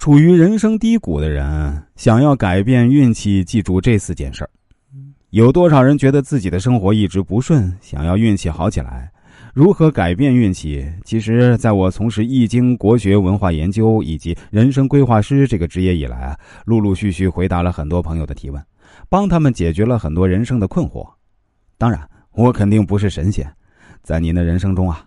处于人生低谷的人想要改变运气，记住这四件事儿。有多少人觉得自己的生活一直不顺，想要运气好起来？如何改变运气？其实，在我从事易经国学文化研究以及人生规划师这个职业以来啊，陆陆续续回答了很多朋友的提问，帮他们解决了很多人生的困惑。当然，我肯定不是神仙，在您的人生中啊，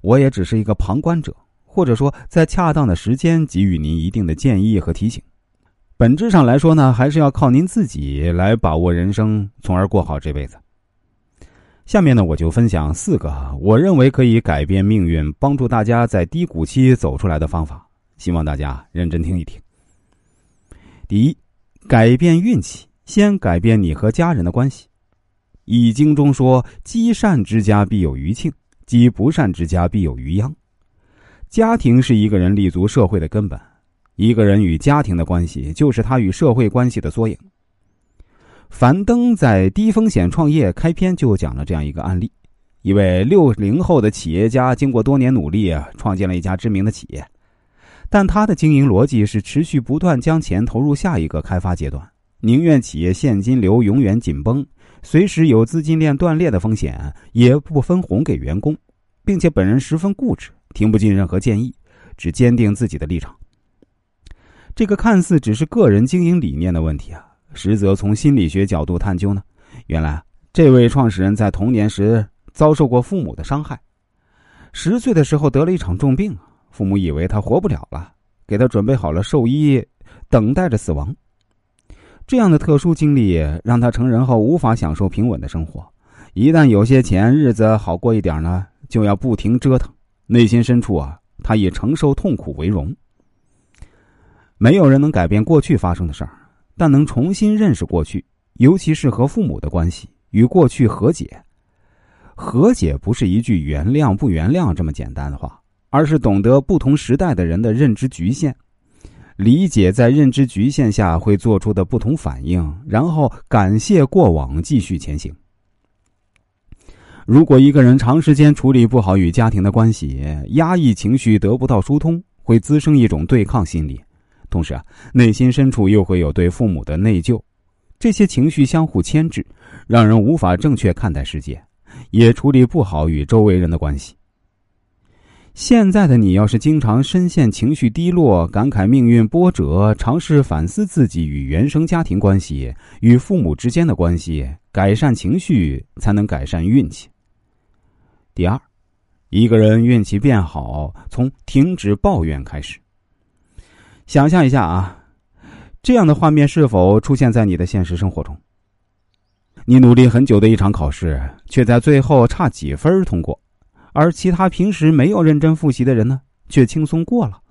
我也只是一个旁观者。或者说，在恰当的时间给予您一定的建议和提醒。本质上来说呢，还是要靠您自己来把握人生，从而过好这辈子。下面呢，我就分享四个我认为可以改变命运、帮助大家在低谷期走出来的方法，希望大家认真听一听。第一，改变运气，先改变你和家人的关系。易经中说：“积善之家必有余庆，积不善之家必有余殃。”家庭是一个人立足社会的根本，一个人与家庭的关系就是他与社会关系的缩影。樊登在《低风险创业》开篇就讲了这样一个案例：一位六零后的企业家，经过多年努力啊，创建了一家知名的企业，但他的经营逻辑是持续不断将钱投入下一个开发阶段，宁愿企业现金流永远紧绷，随时有资金链断裂的风险，也不分红给员工，并且本人十分固执。听不进任何建议，只坚定自己的立场。这个看似只是个人经营理念的问题啊，实则从心理学角度探究呢。原来，这位创始人在童年时遭受过父母的伤害，十岁的时候得了一场重病，父母以为他活不了了，给他准备好了寿衣，等待着死亡。这样的特殊经历让他成人后无法享受平稳的生活，一旦有些钱，日子好过一点呢，就要不停折腾。内心深处啊，他以承受痛苦为荣。没有人能改变过去发生的事儿，但能重新认识过去，尤其是和父母的关系，与过去和解。和解不是一句原谅不原谅这么简单的话，而是懂得不同时代的人的认知局限，理解在认知局限下会做出的不同反应，然后感谢过往，继续前行。如果一个人长时间处理不好与家庭的关系，压抑情绪得不到疏通，会滋生一种对抗心理，同时啊，内心深处又会有对父母的内疚，这些情绪相互牵制，让人无法正确看待世界，也处理不好与周围人的关系。现在的你要是经常深陷情绪低落，感慨命运波折，尝试反思自己与原生家庭关系、与父母之间的关系，改善情绪，才能改善运气。第二，一个人运气变好，从停止抱怨开始。想象一下啊，这样的画面是否出现在你的现实生活中？你努力很久的一场考试，却在最后差几分通过，而其他平时没有认真复习的人呢，却轻松过了。